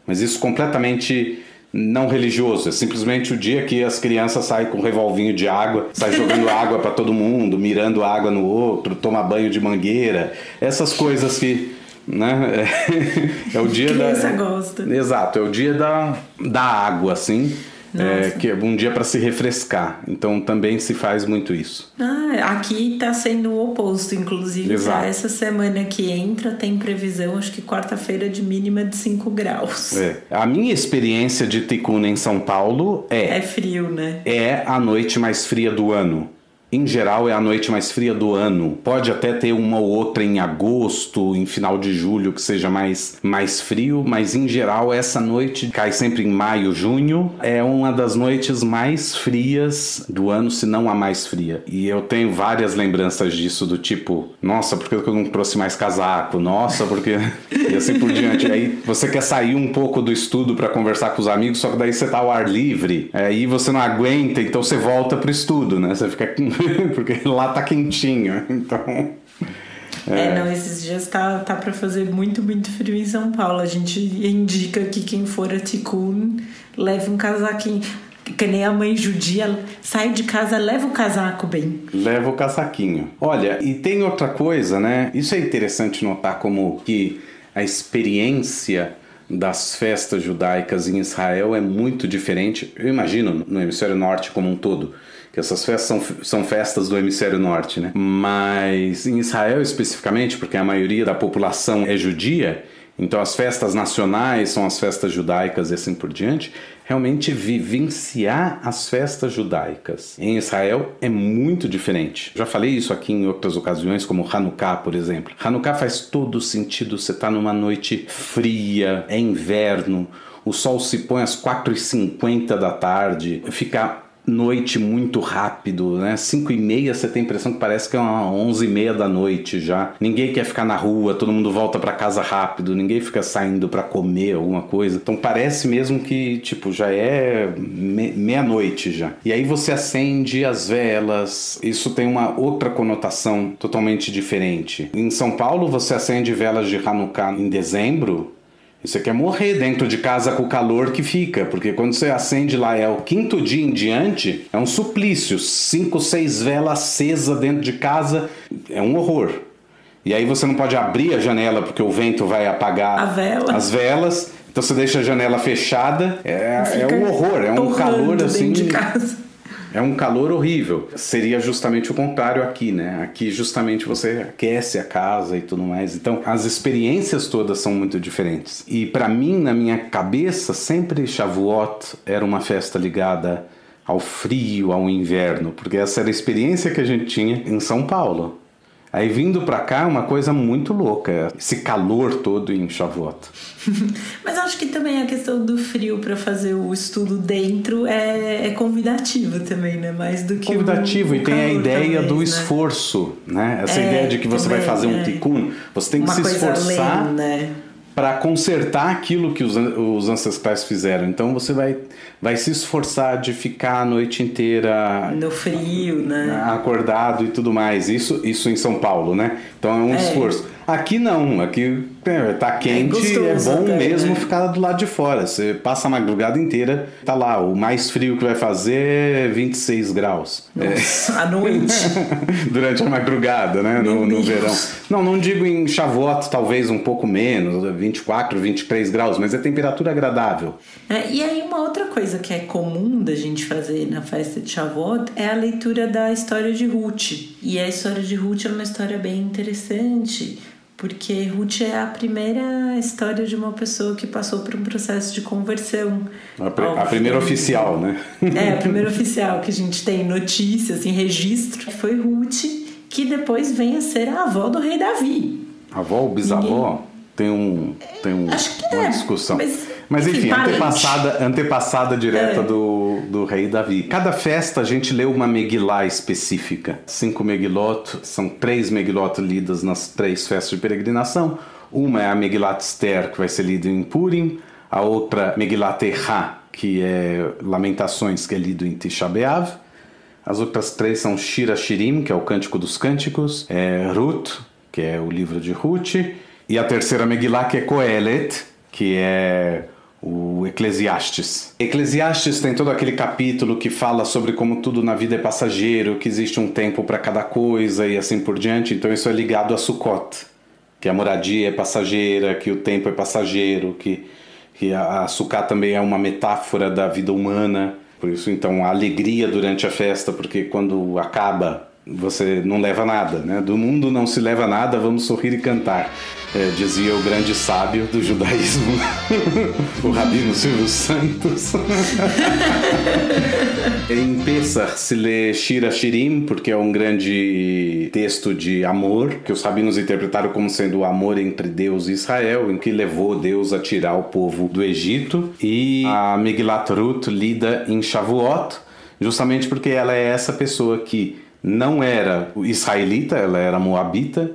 Mas isso completamente não religioso, é simplesmente o dia que as crianças saem com um revolvinho de água, saem jogando água para todo mundo, mirando água no outro, toma banho de mangueira, essas coisas que né? É, é o dia Criança da gosta. Exato, é o dia da, da água assim. É, que é um dia para se refrescar. Então também se faz muito isso. Ah, aqui está sendo o oposto, inclusive. Exato. Essa semana que entra tem previsão, acho que quarta-feira de mínima de 5 graus. É. A minha experiência de Ticuna em São Paulo é. É frio, né? É a noite mais fria do ano em geral é a noite mais fria do ano. Pode até ter uma ou outra em agosto, em final de julho que seja mais, mais frio, mas em geral essa noite cai sempre em maio, junho, é uma das noites mais frias do ano, se não a mais fria. E eu tenho várias lembranças disso do tipo, nossa, por que eu não trouxe mais casaco? Nossa, porque e assim por diante. Aí você quer sair um pouco do estudo para conversar com os amigos, só que daí você tá ao ar livre, aí você não aguenta, então você volta pro estudo, né? Você fica porque lá tá quentinho, então. É, é não, esses dias tá, tá para fazer muito, muito frio em São Paulo. A gente indica que quem for a Ticun leve um casaquinho. Que nem a mãe judia, sai de casa, leva o casaco bem. Leva o casaquinho. Olha, e tem outra coisa, né? Isso é interessante notar como que a experiência das festas judaicas em Israel é muito diferente, eu imagino, no hemisfério norte como um todo que essas festas são, são festas do hemisfério norte, né? Mas em Israel especificamente, porque a maioria da população é judia, Então, as festas nacionais são as festas judaicas e assim por diante. Realmente, vivenciar as festas judaicas em Israel é muito diferente. Já falei isso aqui em outras ocasiões, como Hanukkah, por exemplo. Hanukkah faz todo sentido. Você está numa noite fria, é inverno, o sol se põe às 4h50 da tarde, fica noite muito rápido, né? 5 e meia você tem a impressão que parece que é uma 11 e meia da noite já. Ninguém quer ficar na rua, todo mundo volta para casa rápido, ninguém fica saindo para comer alguma coisa. Então parece mesmo que, tipo, já é me meia-noite já. E aí você acende as velas, isso tem uma outra conotação totalmente diferente. Em São Paulo você acende velas de Hanukkah em dezembro, você quer morrer dentro de casa com o calor que fica, porque quando você acende lá é o quinto dia em diante, é um suplício. Cinco, seis velas acesas dentro de casa, é um horror. E aí você não pode abrir a janela porque o vento vai apagar vela. as velas. Então você deixa a janela fechada. É, é um horror, é um calor assim. De casa. É um calor horrível. Seria justamente o contrário aqui, né? Aqui justamente você aquece a casa e tudo mais. Então as experiências todas são muito diferentes. E para mim, na minha cabeça, sempre Shavuot era uma festa ligada ao frio, ao inverno, porque essa era a experiência que a gente tinha em São Paulo. Aí vindo para cá, uma coisa muito louca, esse calor todo em Shavuot. Mas acho que também a questão do frio para fazer o estudo dentro é, é convidativo também, né? Mais do que convidativo o, e tem a ideia talvez, do né? esforço, né? Essa é, ideia de que você também, vai fazer um é. tikkun, você tem que se esforçar. Além, né? Para consertar aquilo que os, os ancestrais fizeram. Então você vai, vai se esforçar de ficar a noite inteira no frio, né? Acordado e tudo mais. Isso, isso em São Paulo, né? Então é um é. esforço. Aqui não, aqui é, tá quente, é, gostoso, é bom mesmo né? ficar do lado de fora. Você passa a madrugada inteira, tá lá, o mais frio que vai fazer é 26 graus. Nossa, é. à noite. Durante a madrugada, né? No, no, verão. Não, não digo em Shavuot, talvez um pouco menos, 24, 23 graus, mas é temperatura agradável. É, e aí uma outra coisa que é comum da gente fazer na festa de Shavuot é a leitura da história de Ruth. E a história de Ruth é uma história bem interessante porque Ruth é a primeira história de uma pessoa que passou por um processo de conversão. A, pr a primeira oficial, né? É, a primeira oficial que a gente tem notícias em registro foi Ruth, que depois vem a ser a avó do rei Davi. Avó ou bisavó? Ninguém... Tem um, tem um, Acho que uma é, discussão. Mas mas enfim, antepassada, antepassada direta é. do, do rei Davi. Cada festa a gente lê uma Megillah específica. Cinco Megilot, são três Megilot lidas nas três festas de peregrinação. Uma é a Megillat Esther, que vai ser lida em Purim. A outra, Megillat Erra, que é Lamentações, que é lido em Tisha B'Av. As outras três são Shira Shirim, que é o Cântico dos Cânticos. É Ruth, que é o livro de Ruth. E a terceira Megillah, que é Kohelet, que é o Eclesiastes. Eclesiastes tem todo aquele capítulo que fala sobre como tudo na vida é passageiro, que existe um tempo para cada coisa e assim por diante. Então isso é ligado a Sukkot, que a moradia é passageira, que o tempo é passageiro, que, que a, Sukkot também é uma metáfora da vida humana. Por isso, então, a alegria durante a festa, porque quando acaba você não leva nada, né? Do mundo não se leva nada, vamos sorrir e cantar é, dizia o grande sábio do judaísmo, o Rabino Silvio Santos. em Pesach se lê Shira Shirim, porque é um grande texto de amor, que os rabinos interpretaram como sendo o amor entre Deus e Israel, em que levou Deus a tirar o povo do Egito. E a Megillat Ruth lida em Shavuot, justamente porque ela é essa pessoa que não era israelita, ela era moabita,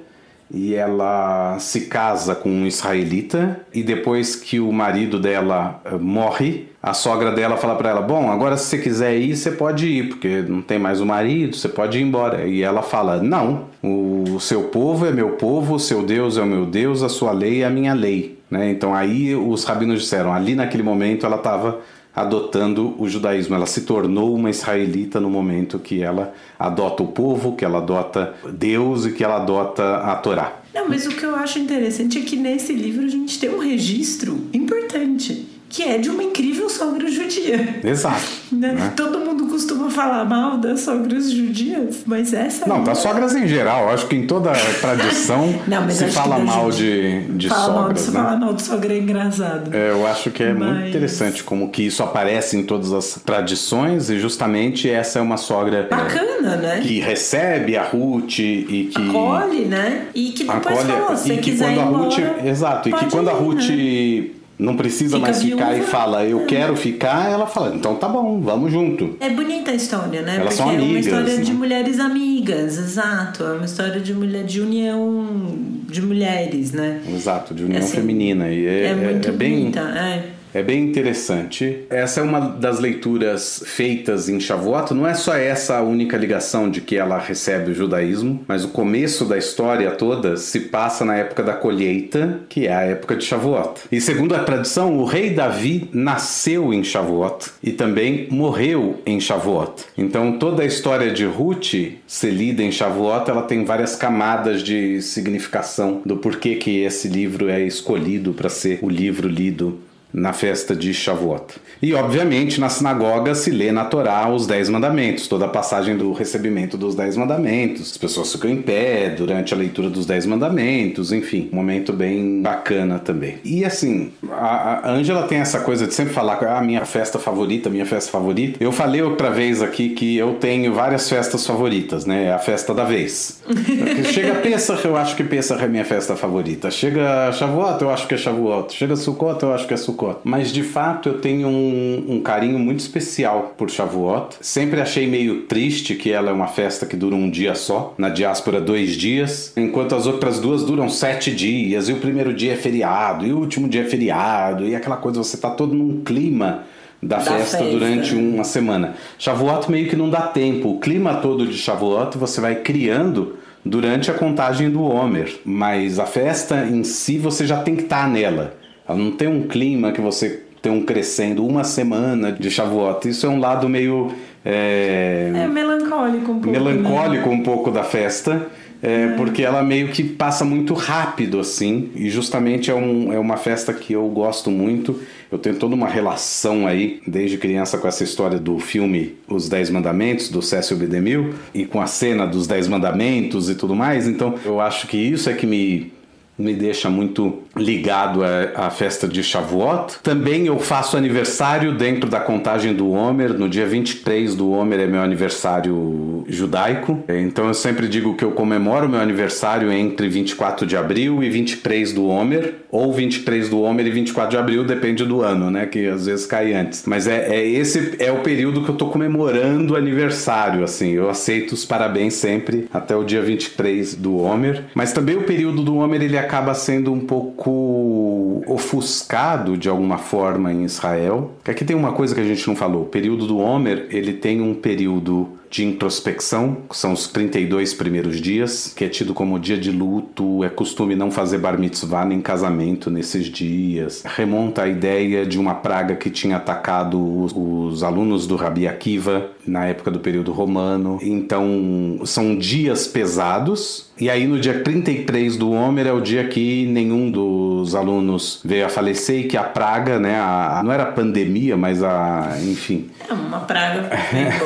e ela se casa com um israelita e depois que o marido dela eh, morre, a sogra dela fala para ela: "Bom, agora se você quiser ir, você pode ir, porque não tem mais o marido, você pode ir embora". E ela fala: "Não, o seu povo é meu povo, o seu Deus é o meu Deus, a sua lei é a minha lei". Né? Então aí os rabinos disseram, ali naquele momento ela estava adotando o judaísmo. Ela se tornou uma israelita no momento que ela adota o povo, que ela adota Deus e que ela adota a Torá. Não, mas o que eu acho interessante é que nesse livro a gente tem um registro importante que é de uma incrível sogra judia. Exato. Né? Né? Todo mundo costuma falar mal das sogras judias, mas essa Não, das sogras em geral. Acho que em toda tradição Não, se fala mal de, de fala sogras. Mal de, né? Falar mal de sogra é engraçado. É, eu acho que é mas... muito interessante como que isso aparece em todas as tradições e justamente essa é uma sogra bacana, é, né? Que recebe a Ruth e que acolhe, né? E que depois acolhe, falou, se e que quando a Ruth, exato, e que quando ir, a Ruth? Não precisa Fica mais ficar viúva. e fala, eu quero ficar, ela fala, então tá bom, vamos junto. É bonita a história, né? Elas Porque são amigas, é uma história né? de mulheres amigas, exato. É uma história de mulher de união de mulheres, né? Exato, de união assim, feminina. E é, é muito é, é bem, bonita, é. É bem interessante. Essa é uma das leituras feitas em Shavuot. Não é só essa a única ligação de que ela recebe o judaísmo, mas o começo da história toda se passa na época da colheita, que é a época de Shavuot. E segundo a tradição, o rei Davi nasceu em Shavuot e também morreu em Shavuot. Então toda a história de Ruth ser lida em Shavuot, ela tem várias camadas de significação do porquê que esse livro é escolhido para ser o livro lido na festa de Shavuot. E, obviamente, na sinagoga se lê na Torá os Dez Mandamentos, toda a passagem do recebimento dos Dez Mandamentos. As pessoas ficam em pé durante a leitura dos Dez Mandamentos, enfim, um momento bem bacana também. E assim, a Ângela tem essa coisa de sempre falar a ah, minha festa favorita, minha festa favorita. Eu falei outra vez aqui que eu tenho várias festas favoritas, né? É a festa da vez. Chega Pesach, eu acho que Pesach é minha festa favorita. Chega Shavuot, eu acho que é Shavuot. Chega Sukkot, eu acho que é Sukkot. Shavuot. Mas de fato eu tenho um, um, carinho muito especial por Shavuot. Sempre achei meio triste que ela é uma festa que dura um dia só, na diáspora dois dias, enquanto as outras duas duram sete dias, e o primeiro dia é feriado, e o último dia é feriado, e aquela coisa, você tá todo num clima da, da festa, festa, durante uma semana. Shavuot meio que não dá tempo. O clima todo de Shavuot você vai criando durante a contagem do Homer, mas a festa em si você já tem que estar tá nela. Ela não tem um clima que você tem um crescendo uma semana de Shavuot. Isso é um lado meio. É, é melancólico um pouco. Melancólico né? um pouco da festa. É, é. Porque ela meio que passa muito rápido, assim, e justamente é, um, é uma festa que eu gosto muito. Eu tenho toda uma relação aí, desde criança, com essa história do filme Os Dez Mandamentos, do Cécio B. DeMille, e com a cena dos Dez Mandamentos e tudo mais. Então, eu acho que isso é que me me deixa muito ligado à, à, festa de Shavuot. Também eu faço aniversário dentro da contagem do Homer. No dia 23 do Homer é meu aniversário judaico. Então eu sempre digo que eu comemoro meu aniversário entre 24 de abril e 23 do Homer. Ou 23 do Homer e 24 de abril, depende do ano, né? Que às vezes cai antes. Mas é, é esse é o período que eu tô comemorando o aniversário, assim. Eu aceito os parabéns sempre até o dia 23 do Homer. Mas também o período do Homer ele acaba sendo um pouco ofuscado de alguma forma em Israel. Aqui tem uma coisa que a gente não falou. O período do Homer, ele tem um período de introspecção, que são os 32 primeiros dias, que é tido como dia de luto, é costume não fazer bar mitzvah nem casamento nesses dias. Remonta a ideia de uma praga que tinha atacado os, os alunos do Rabi Akiva na época do período romano. Então, são dias pesados. E aí, no dia 33 do Homer, é o dia que nenhum dos alunos veio a falecer e que a praga, né, a, não era pandemia, mas a, enfim. É uma praga.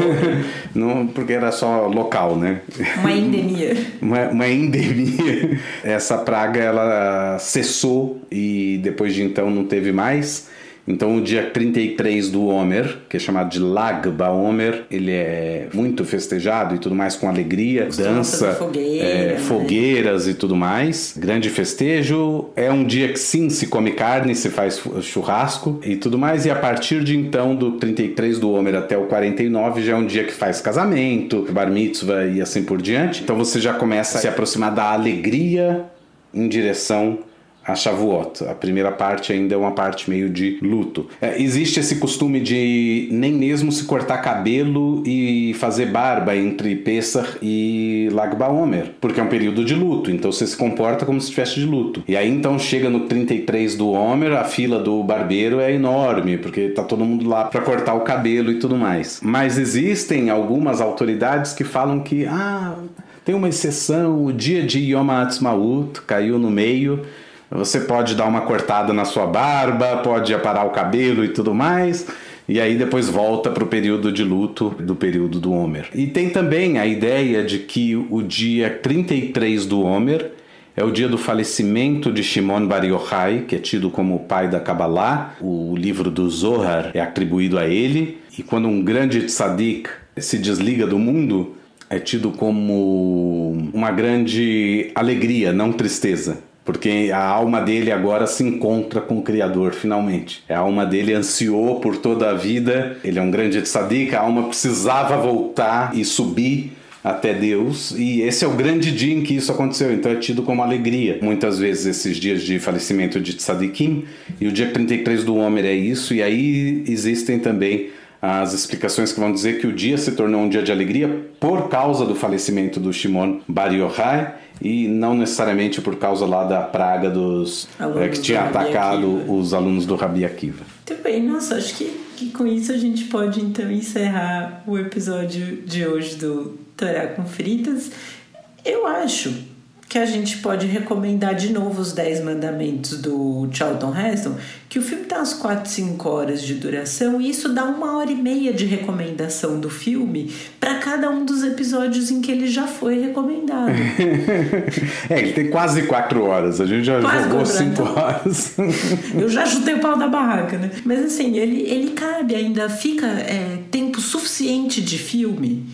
não, porque era só local, né? Uma endemia. uma, uma endemia. Essa praga, ela cessou e depois de então não teve mais. Então, o dia 33 do Homer, que é chamado de Lag BaOmer, ele é muito festejado e tudo mais com alegria, dança, fogueira, é, né? fogueiras e tudo mais. Grande festejo. É um dia que sim se come carne, se faz churrasco e tudo mais. E a partir de então, do 33 do Homer até o 49, já é um dia que faz casamento, bar mitzvah e assim por diante. Então, você já começa a se aproximar da alegria em direção a Shavuot. A primeira parte ainda é uma parte meio de luto. É, existe esse costume de nem mesmo se cortar cabelo e fazer barba entre Pesach e Lag BaOmer, porque é um período de luto, então você se comporta como se estivesse de luto. E aí então chega no 33 do Homer, a fila do barbeiro é enorme, porque tá todo mundo lá para cortar o cabelo e tudo mais. Mas existem algumas autoridades que falam que ah, tem uma exceção, o dia de Yom Ha'atzmaut caiu no meio Você pode dar uma cortada na sua barba, pode aparar o cabelo e tudo mais. E aí depois volta para o período de luto do período do Homer. E tem também a ideia de que o dia 33 do Homer é o dia do falecimento de Shimon Bar Yochai, que é tido como o pai da Kabbalah. O livro do Zohar é atribuído a ele. E quando um grande tzadik se desliga do mundo, é tido como uma grande alegria, não tristeza. Porque a alma dele agora se encontra com o Criador, finalmente. A alma dele ansiou por toda a vida. Ele é um grande tzadik, a alma precisava voltar e subir até Deus, e esse é o grande dia em que isso aconteceu, então é tido como alegria. Muitas vezes esses dias de falecimento de Tzadikim, e o dia 33 do Homer é isso, e aí existem também as explicações que vão dizer que o dia se tornou um dia de alegria por causa do falecimento do Shimon Bar Yochai e não necessariamente por causa lá da praga dos é, que tinha atacado os alunos do Rabi Akiva. Muito bem, nossa, acho que, que com isso a gente pode então encerrar o episódio de hoje do Torá com Fritas. Eu acho que a gente pode recomendar de novo os 10 mandamentos do Charlton Heston, que o filme tem umas 4, 5 horas de duração e isso dá uma hora e meia de recomendação do filme para cada um dos episódios em que ele já foi recomendado. é, ele tem quase 4 horas, a gente já quase jogou 5 horas. Eu já chutei o pau da barraca, né? Mas assim, ele, ele cabe ainda, fica é, tempo suficiente de filme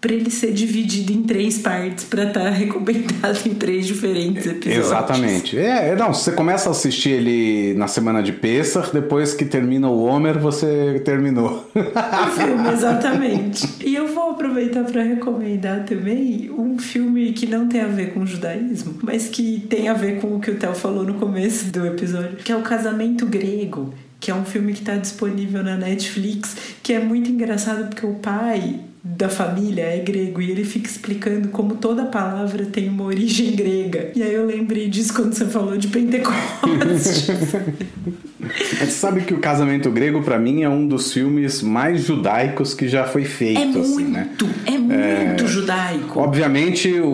para ele ser dividido em três partes para estar tá recomendado em três diferentes episódios. Exatamente. É, é, não, você começa a assistir ele na semana de Pessah, depois que termina o Homer, você terminou. O filme, exatamente. E eu vou aproveitar para recomendar também um filme que não tem a ver com o judaísmo, mas que tem a ver com o que o Theo falou no começo do episódio, que é o Casamento Grego que é um filme que está disponível na Netflix, que é muito engraçado porque o pai da família é grego e ele fica explicando como toda palavra tem uma origem grega. E aí eu lembrei disso quando você falou de Pentecostes. Você sabe que o Casamento Grego para mim é um dos filmes mais judaicos que já foi feito, é muito, assim, né? É muito é, judaico. Obviamente o,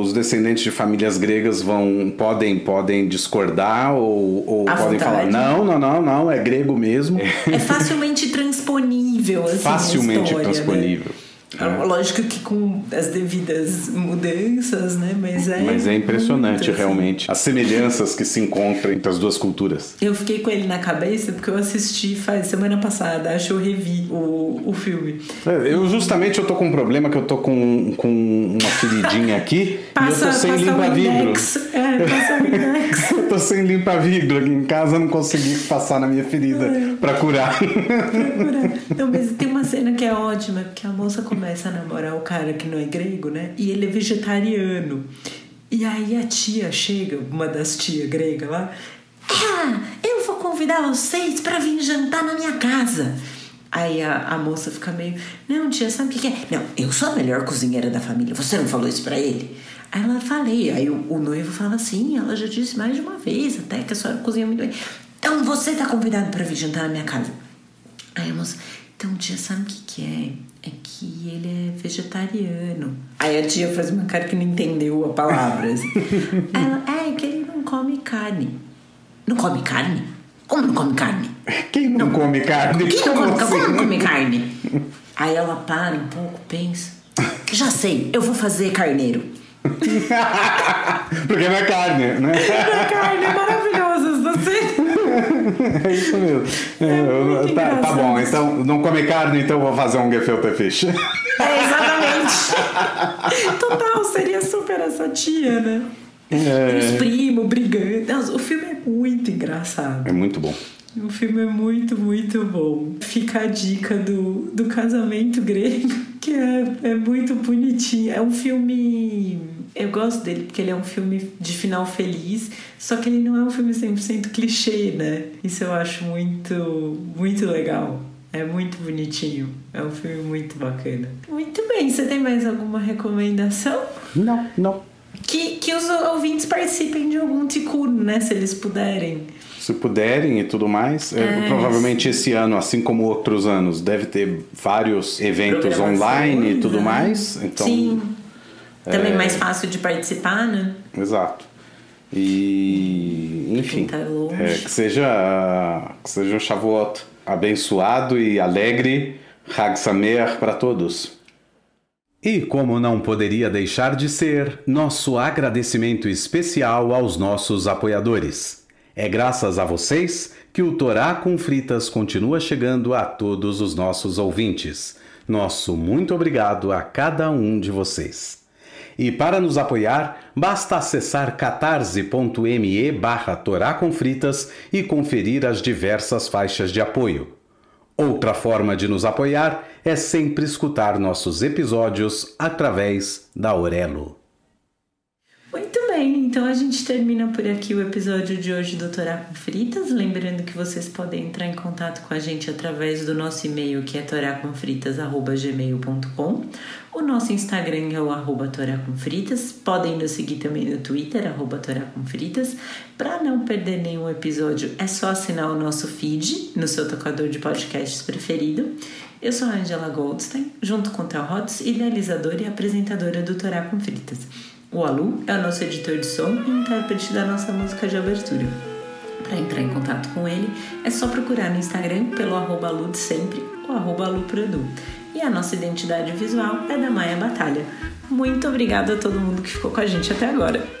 os descendentes de famílias gregas vão podem podem discordar ou, ou podem vontade. falar não, não, não, não, é grego mesmo. É facilmente transponível assim, Facilmente história, né? transponível. Né? É. Lógico que com as devidas mudanças, né? Mas é. Mas é impressionante, assim. realmente, as semelhanças que se encontram entre as duas culturas. Eu fiquei com ele na cabeça porque eu assisti faz semana passada, acho que eu revi o, o filme. É, eu justamente eu tô com um problema que eu tô com, com uma feridinha aqui passa, e eu tô sem limpa-vidro. É, passa o eu tô sem limpa-vidro aqui em casa, não consegui passar na minha ferida é. para curar. pra curar. Não, mas tem cena que é ótima, que a moça começa a namorar o cara que não é grego, né? E ele é vegetariano. E aí a tia chega, uma das tias gregas lá, ah, eu vou convidar vocês para vir jantar na minha casa. Aí a, a moça fica meio, não, tia, sabe o que, é? Não, eu sou a melhor cozinheira da família. Você não falou isso para ele? Aí ela falei, aí o, o, noivo fala assim, ela já disse mais de uma vez até que a senhora cozinha muito bem. Então você tá convidado para vir jantar na minha casa. Aí a moça, então tia, sabe o que, que é? é que ele é vegetariano. Aí a tia faz uma cara que não entendeu a palavra. Assim. Ela, é que ele não come carne. Não come carne? Como não come carne? Quem não, não come carne? Quem não come, assim? como não come carne? Aí ela para um pouco, pensa. Já sei, eu vou fazer carneiro. Porque não é carne, né? Não é carne, é maravilhoso. É isso mesmo. É, é tá, tá, bom, então não come carne, então vou fazer um gefilte fish. É, exatamente. Total, seria super essa tia, né? É... Os primos brigando. O filme é muito engraçado. É muito bom. O filme é muito, muito bom. Fica a dica do, do casamento grego, que é, é muito bonitinho. É um filme eu gosto dele porque ele é um filme de final feliz, só que ele não é um filme 100% clichê, né? Isso eu acho muito, muito legal. É muito bonitinho. É um filme muito bacana. Muito bem. Você tem mais alguma recomendação? Não, não. Que, que os ouvintes participem de algum tikkun, né? Se eles puderem. Se puderem e tudo mais. É, é, provavelmente esse ano, assim como outros anos, deve ter vários eventos online e tudo né? mais. Então, Sim também é... mais fácil de participar, né? Exato. E, enfim, tá longe. é, que seja que seja um Shavuot abençoado e alegre, Hag Sameach para todos. E como não poderia deixar de ser, nosso agradecimento especial aos nossos apoiadores. É graças a vocês que o Torá com Fritas continua chegando a todos os nossos ouvintes. Nosso muito obrigado a cada um de vocês. E para nos apoiar, basta acessar catarse.me barra Torá com Fritas e conferir as diversas faixas de apoio. Outra forma de nos apoiar é sempre escutar nossos episódios através da Aurelo. Então a gente termina por aqui o episódio de hoje do Torá com Fritas. Lembrando que vocês podem entrar em contato com a gente através do nosso e-mail que é toracomfritas.gmail.com O nosso Instagram é o arroba toracomfritas. Podem nos seguir também no Twitter, arroba toracomfritas. Para não perder nenhum episódio, é só assinar o nosso feed no seu tocador de podcasts preferido. Eu sou a Angela Goldstein, junto com Theo Rhodes, idealizadora e apresentadora do Torá com Fritas. O Alu é o nosso editor de som e intérprete da nossa música de abertura. Para entrar em contato com ele, é só procurar no Instagram pelo arroba de sempre ou arroba. E a nossa identidade visual é da Maia Batalha. Muito obrigada a todo mundo que ficou com a gente até agora.